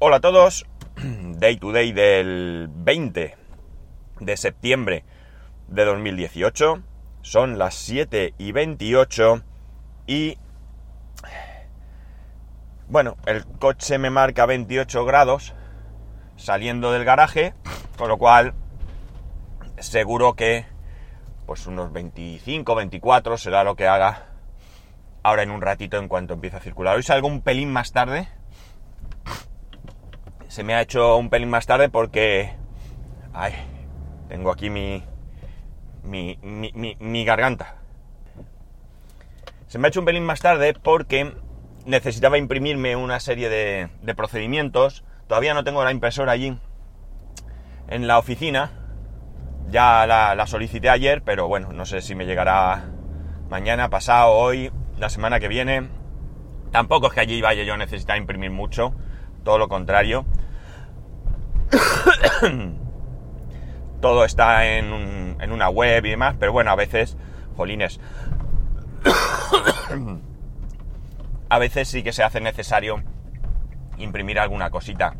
Hola a todos, Day to Day del 20 de septiembre de 2018. Son las 7 y 28 y... Bueno, el coche me marca 28 grados saliendo del garaje, con lo cual seguro que pues unos 25, 24 será lo que haga ahora en un ratito en cuanto empiece a circular. Hoy salgo un pelín más tarde. Se me ha hecho un pelín más tarde porque... Ay, tengo aquí mi, mi, mi, mi, garganta. Se me ha hecho un pelín más tarde porque necesitaba imprimirme una serie de, de procedimientos. Todavía no tengo la impresora allí en la oficina. Ya la, la, solicité ayer, pero bueno, no sé si me llegará mañana, pasado, hoy, la semana que viene. Tampoco es que allí vaya yo a necesitar imprimir mucho, todo lo contrario. todo está en, en, una web y demás, pero bueno, a veces, jolines, a veces sí que se hace necesario imprimir alguna cosita.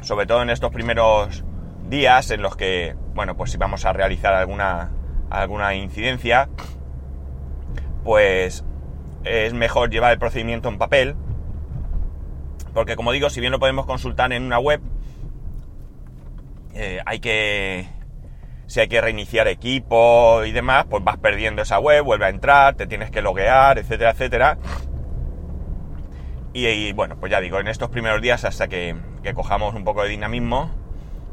Sobre todo en estos primeros días en los que, bueno, pues si vamos a realizar alguna, alguna incidencia, pues es mejor llevar el procedimiento en papel, porque como digo, si bien lo podemos consultar en una web, eh, hay que... Si hay que reiniciar equipo y demás, pues vas perdiendo esa web, vuelve a entrar, te tienes que loguear, etcétera, etcétera. Y, bueno, pues ya digo, en estos primeros días hasta que, cojamos un poco de dinamismo,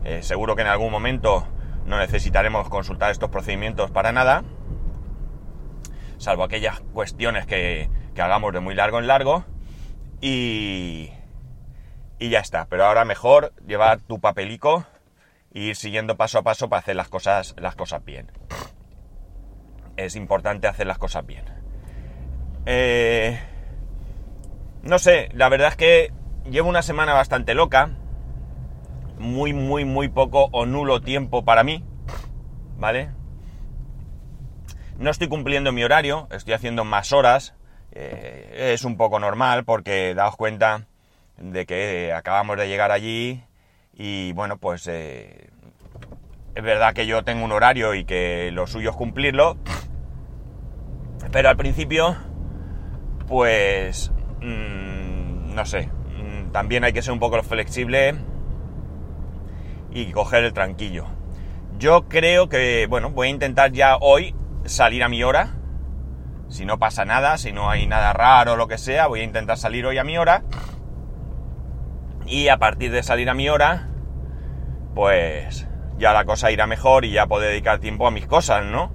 eh, seguro que en algún momento no necesitaremos consultar estos procedimientos para nada salvo aquellas cuestiones que, hagamos de muy largo en largo. Y, y ya está. Pero ahora mejor llevar tu papelico e ir siguiendo paso a paso para hacer las cosas, las cosas bien. Es importante hacer las cosas bien. Eh, no sé, la verdad es que llevo una semana bastante loca. Muy, muy, muy poco o nulo tiempo para mí. ¿Vale? No estoy cumpliendo mi horario, estoy haciendo más horas. Eh, es un poco normal porque daos cuenta de que acabamos de llegar allí y bueno, pues eh, es verdad que yo tengo un horario y que lo suyo es cumplirlo. Pero al principio, pues, mmm, no sé, mmm, también hay que ser un poco flexible y coger el tranquillo. Yo creo que, bueno, voy a intentar ya hoy salir a mi hora. Si no pasa nada, si no hay nada raro o lo que sea, voy a intentar salir hoy a mi hora. Y a partir de salir a mi hora, pues ya la cosa irá mejor y ya puedo dedicar tiempo a mis cosas, ¿no?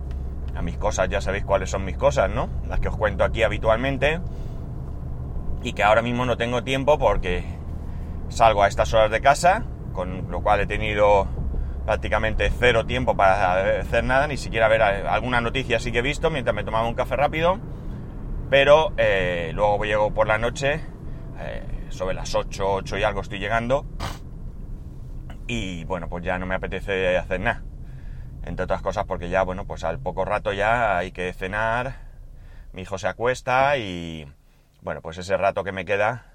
A mis cosas, ya sabéis cuáles son mis cosas, ¿no? Las que os cuento aquí habitualmente. Y que ahora mismo no tengo tiempo porque salgo a estas horas de casa, con lo cual he tenido prácticamente cero tiempo para hacer nada, ni siquiera ver alguna noticia sí que he visto mientras me tomaba un café rápido, pero eh, luego llego por la noche, eh, sobre las 8, 8 y algo estoy llegando, y bueno, pues ya no me apetece hacer nada. Entre otras cosas porque ya, bueno, pues al poco rato ya hay que cenar, mi hijo se acuesta y, bueno, pues ese rato que me queda,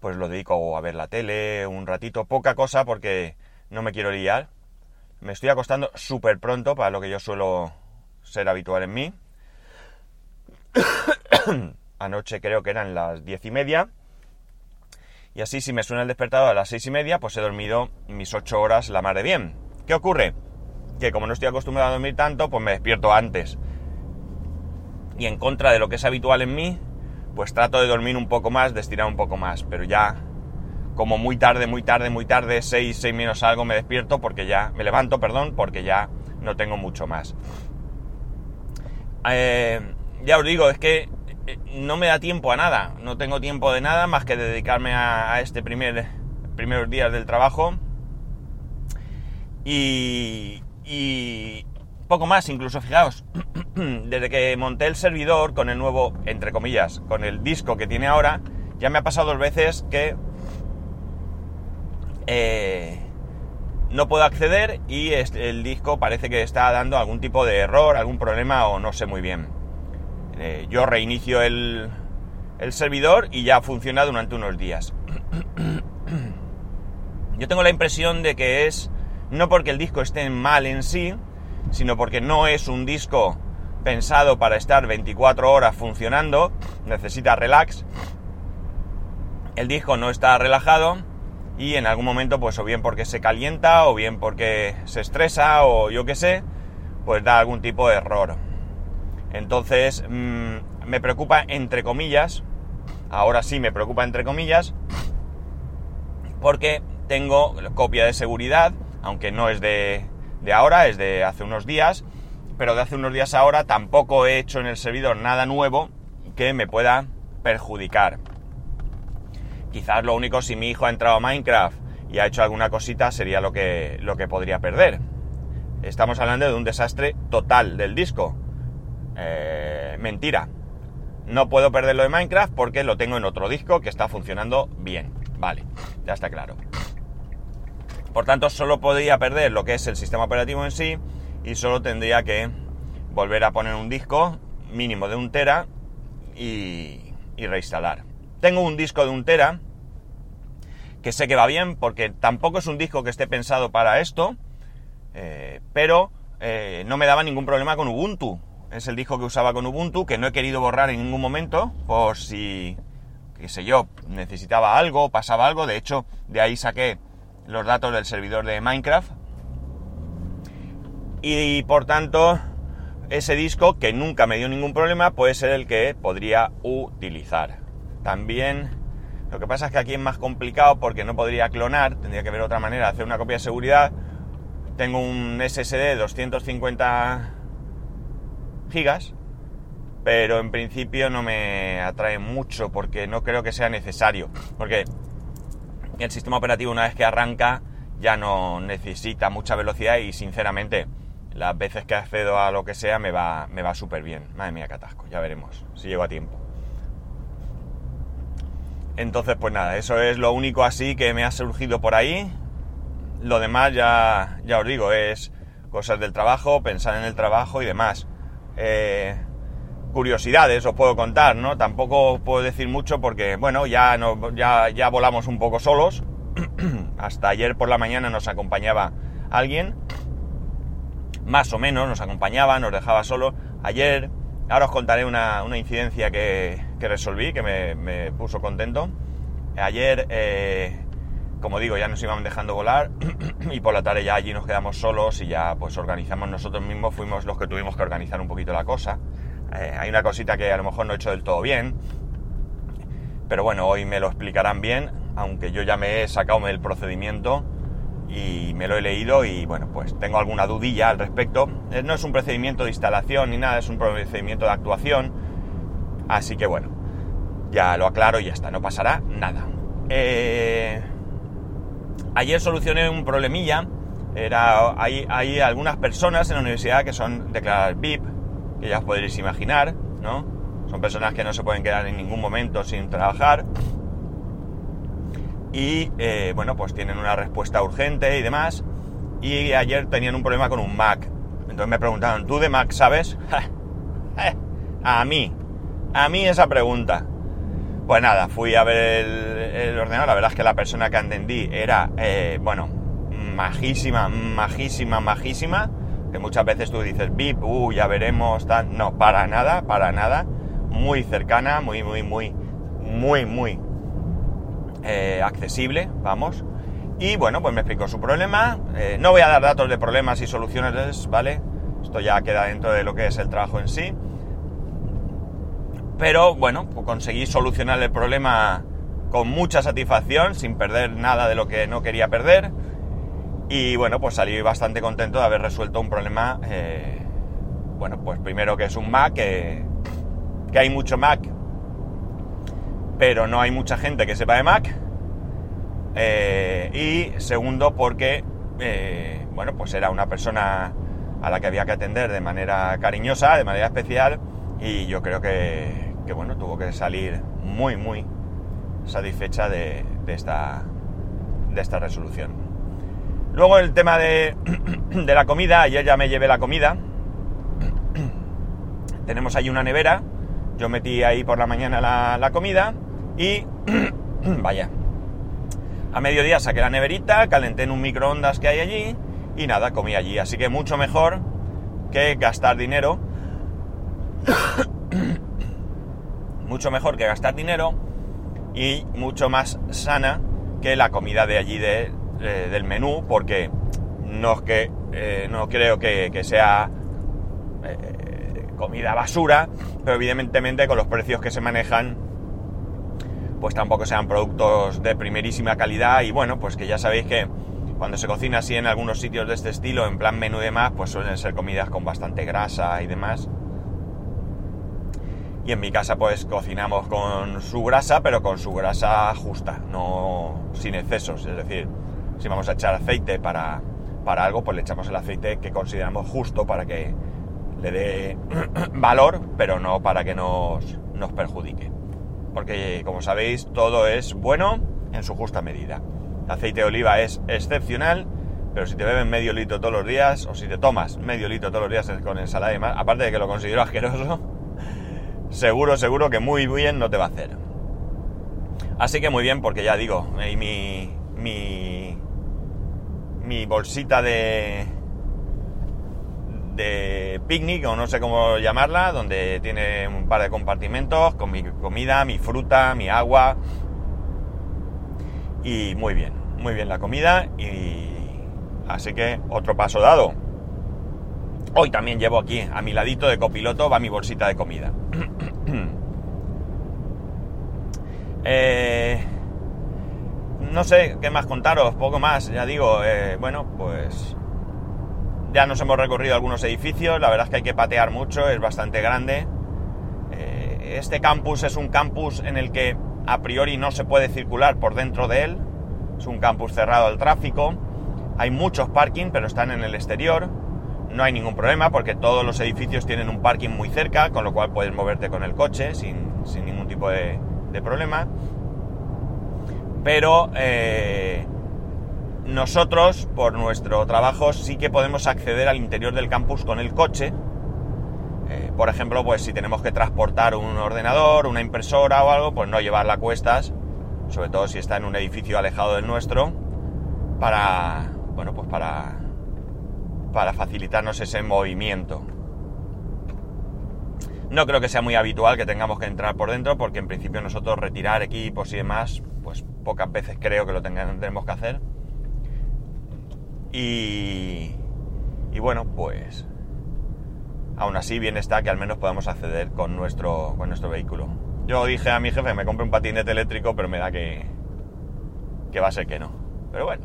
pues lo dedico a ver la tele un ratito, poca cosa porque no me quiero liar. Me estoy acostando súper pronto para lo que yo suelo ser habitual en mí. Anoche creo que eran las diez y media. Y así si me suena el despertador a las seis y media, pues he dormido mis ocho horas la mar de bien. ¿Qué ocurre? Que como no estoy acostumbrado a dormir tanto, pues me despierto antes. Y en contra de lo que es habitual en mí, pues trato de dormir un poco más, de estirar un poco más. Pero ya como muy tarde, muy tarde, muy tarde, 6, 6 menos algo me despierto porque ya, me levanto, perdón, porque ya no tengo mucho más. Eh, ya os digo, es que no me da tiempo a nada, no tengo tiempo de nada más que dedicarme a, este primer, primeros días del trabajo. Y, y poco más, incluso fijaos, desde que monté el servidor con el nuevo, entre comillas, con el disco que tiene ahora, ya me ha pasado dos veces que eh, no puedo acceder y el disco parece que está dando algún tipo de error, algún problema o no sé muy bien. Eh, yo reinicio el, servidor y ya funciona durante unos días. yo tengo la impresión de que es no porque el disco esté mal en sí, sino porque no es un disco pensado para estar 24 horas funcionando, necesita relax. El disco no está relajado y en algún momento, pues o bien porque se calienta, o bien porque se estresa, o yo qué sé, pues da algún tipo de error. Entonces, mm, me preocupa entre comillas, ahora sí me preocupa entre comillas, porque tengo copia de seguridad, aunque no es de, de ahora, es de hace unos días, pero de hace unos días ahora tampoco he hecho en el servidor nada nuevo que me pueda perjudicar. Quizás lo único si mi hijo ha entrado a Minecraft y ha hecho alguna cosita sería lo que, lo que podría perder. Estamos hablando de un desastre total del disco. Eh, mentira. No puedo perderlo de Minecraft porque lo tengo en otro disco que está funcionando bien. Vale, ya está claro. Por tanto, solo podría perder lo que es el sistema operativo en sí y solo tendría que volver a poner un disco mínimo de un tera y, reinstalar. Tengo un disco de un tera que sé que va bien porque tampoco es un disco que esté pensado para esto, eh, pero eh, no me daba ningún problema con Ubuntu. Es el disco que usaba con Ubuntu, que no he querido borrar en ningún momento, por si, qué sé yo, necesitaba algo, pasaba algo. De hecho, de ahí saqué los datos del servidor de Minecraft. Y por tanto, ese disco, que nunca me dio ningún problema, puede ser el que podría utilizar. También, lo que pasa es que aquí es más complicado porque no podría clonar, tendría que ver otra manera de hacer una copia de seguridad. Tengo un SSD de 250 gigas, pero en principio no me atrae mucho porque no creo que sea necesario. Porque el sistema operativo una vez que arranca ya no necesita mucha velocidad y sinceramente las veces que accedo a lo que sea me va, me va súper bien. Madre mía, catasco, ya veremos si llego a tiempo. Entonces, pues nada, eso es lo único así que me ha surgido por ahí. Lo demás ya, ya os digo, es cosas del trabajo, pensar en el trabajo y demás. Eh, curiosidades os puedo contar, ¿no? Tampoco puedo decir mucho porque, bueno, ya, no, ya, volamos un poco solos. Hasta ayer por la mañana nos acompañaba alguien más o menos, nos acompañaba, nos dejaba solo. Ayer, ahora os contaré una, incidencia que, resolví, que me, puso contento. Ayer, eh, como digo, ya nos iban dejando volar y por la tarde ya allí nos quedamos solos y ya pues organizamos nosotros mismos, fuimos los que tuvimos que organizar un poquito la cosa. Eh, hay una cosita que a lo mejor no he hecho del todo bien, pero bueno, hoy me lo explicarán bien, aunque yo ya me he sacado el procedimiento y me lo he leído y bueno, pues tengo alguna dudilla al respecto. Eh, no es un procedimiento de instalación ni nada, es un procedimiento de actuación. Así que bueno, ya lo aclaro y ya está, no pasará nada. Eh, ayer solucioné un problemilla. Era, hay, hay algunas personas en la universidad que son declaradas VIP, que ya os podréis imaginar, ¿no? Son personas que no se pueden quedar en ningún momento sin trabajar y eh, bueno, pues tienen una respuesta urgente y demás. Y ayer tenían un problema con un Mac. Entonces me preguntaron, ¿tú de Mac sabes? A mí, a mí esa pregunta. Pues nada, fui a ver el, ordenador. La verdad es que la persona que entendí era, eh, bueno, majísima, majísima, majísima. Que muchas veces tú dices, VIP, uh, ya veremos, tal. No, para nada, para nada. Muy cercana, muy, muy, muy, muy, muy eh, accesible, vamos. Y bueno, pues me explicó su problema. Eh, no voy a dar datos de problemas y soluciones, ¿vale? Esto ya queda dentro de lo que es el trabajo en sí. Pero bueno, pues conseguí solucionar el problema con mucha satisfacción, sin perder nada de lo que no quería perder. Y bueno, pues salí bastante contento de haber resuelto un problema. Eh, bueno, pues primero que es un Mac, que, hay mucho Mac pero no hay mucha gente que sepa de Mac. Eh, y segundo, porque, eh, bueno, pues era una persona a la que había que atender de manera cariñosa, de manera especial, y yo creo que, bueno, tuvo que salir muy, muy satisfecha de, esta, de esta resolución. Luego el tema de, de la comida, ayer ya me llevé la comida. Tenemos ahí una nevera, yo metí ahí por la mañana la, la comida y, vaya, A mediodía saqué la neverita, calenté en un microondas que hay allí y nada, comí allí. Así que mucho mejor que gastar dinero. Mucho mejor que gastar dinero y mucho más sana que la comida de allí de, eh, del menú, porque no que eh, no creo que, que sea eh, comida basura, pero evidentemente con los precios que se manejan, pues tampoco sean productos de primerísima calidad y bueno, pues que ya sabéis que cuando se cocina así en algunos sitios de este estilo, en plan menú y demás, pues suelen ser comidas con bastante grasa y demás. Y en mi casa pues cocinamos con su grasa, pero con su grasa justa, no sin excesos. Es decir, si vamos a echar aceite para, para algo, pues le echamos el aceite que consideramos justo para que le dé valor, pero no para que nos, nos perjudique. Porque como sabéis, todo es bueno en su justa medida. El aceite de oliva es excepcional, pero si te beben medio litro todos los días, o si te tomas medio litro todos los días con ensalada y más, aparte de que lo considero asqueroso, seguro, seguro que muy bien no te va a hacer. Así que muy bien, porque ya digo, mi, mi, mi bolsita de, de picnic, o no sé cómo llamarla, donde tiene un par de compartimentos con mi comida, mi fruta, mi agua. Y muy bien, muy bien la comida. Y así que otro paso dado. Hoy también llevo aquí, a mi ladito de copiloto, va mi bolsita de comida. Eh, no sé qué más contaros, poco más, ya digo, eh, bueno, pues ya nos hemos recorrido algunos edificios, la verdad es que hay que patear mucho, es bastante grande. Eh, este campus es un campus en el que a priori no se puede circular por dentro de él, es un campus cerrado al tráfico, hay muchos parking pero están en el exterior, no hay ningún problema porque todos los edificios tienen un parking muy cerca, con lo cual puedes moverte con el coche sin, sin ningún tipo de, de problema. Pero eh, nosotros, por nuestro trabajo, sí que podemos acceder al interior del campus con el coche. Eh, por ejemplo, pues si tenemos que transportar un ordenador, una impresora o algo, pues no llevarla a cuestas, sobre todo si está en un edificio alejado del nuestro, para, bueno, pues para, para facilitarnos ese movimiento. No creo que sea muy habitual que tengamos que entrar por dentro, porque en principio nosotros retirar equipos y demás, pues pocas veces creo que lo tendremos que hacer. Y, y bueno, pues aún así bien está que al menos podamos acceder con nuestro, con nuestro vehículo. Yo dije a mi jefe me compre un patinete eléctrico, pero me da que, que va a ser que no. Pero bueno,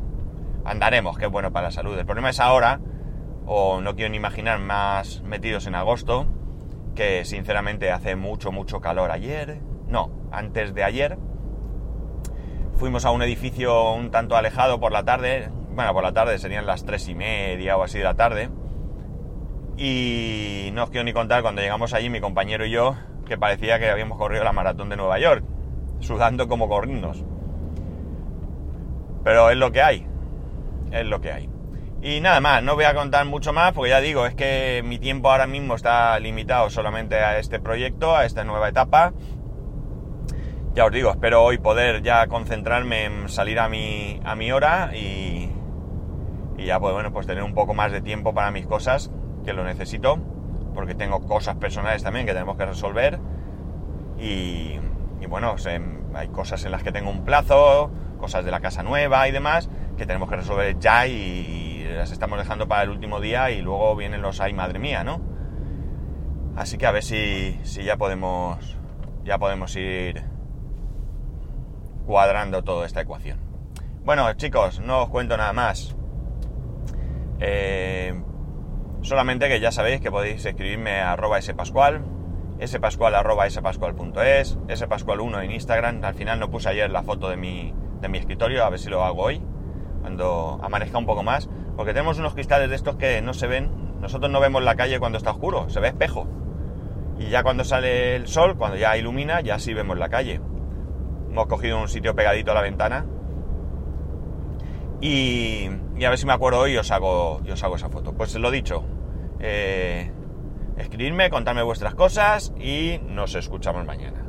andaremos, que es bueno para la salud. El problema es ahora, o no quiero ni imaginar más metidos en agosto, que sinceramente hace mucho, mucho calor. Ayer, no, antes de ayer, fuimos a un edificio un tanto alejado por la tarde, bueno, por la tarde serían las tres y media o así de la tarde, y no os quiero ni contar cuando llegamos allí, mi compañero y yo, que parecía que habíamos corrido la maratón de Nueva York, sudando como corrinos. Pero es lo que hay, es lo que hay. Y nada más, no voy a contar mucho más porque ya digo, es que mi tiempo ahora mismo está limitado solamente a este proyecto, a esta nueva etapa. Ya os digo, espero hoy poder ya concentrarme en salir a mi, a mi hora y, y ya pues bueno, pues tener un poco más de tiempo para mis cosas, que lo necesito, porque tengo cosas personales también que tenemos que resolver. Y, bueno, hay cosas en las que tengo un plazo, cosas de la casa nueva y demás, que tenemos que resolver ya y, las estamos dejando para el último día y luego vienen los ay madre mía, ¿no? Así que a ver si, si ya podemos ya podemos ir cuadrando toda esta ecuación. Bueno, chicos, no os cuento nada más. Eh, solamente que ya sabéis que podéis escribirme a arroba spascual, spascual arroba spascual.es, spascual1 en Instagram. Al final no puse ayer la foto de mi, de mi escritorio, a ver si lo hago hoy, cuando amanezca un poco más. Porque tenemos unos cristales de estos que no se ven. Nosotros no vemos la calle cuando está oscuro, se ve espejo. Y ya cuando sale el sol, cuando ya ilumina, ya sí vemos la calle. Hemos cogido un sitio pegadito a la ventana. Y, a ver si me acuerdo hoy y os hago, os hago esa foto. Pues lo dicho. Eh, escribirme, contarme vuestras cosas y nos escuchamos mañana.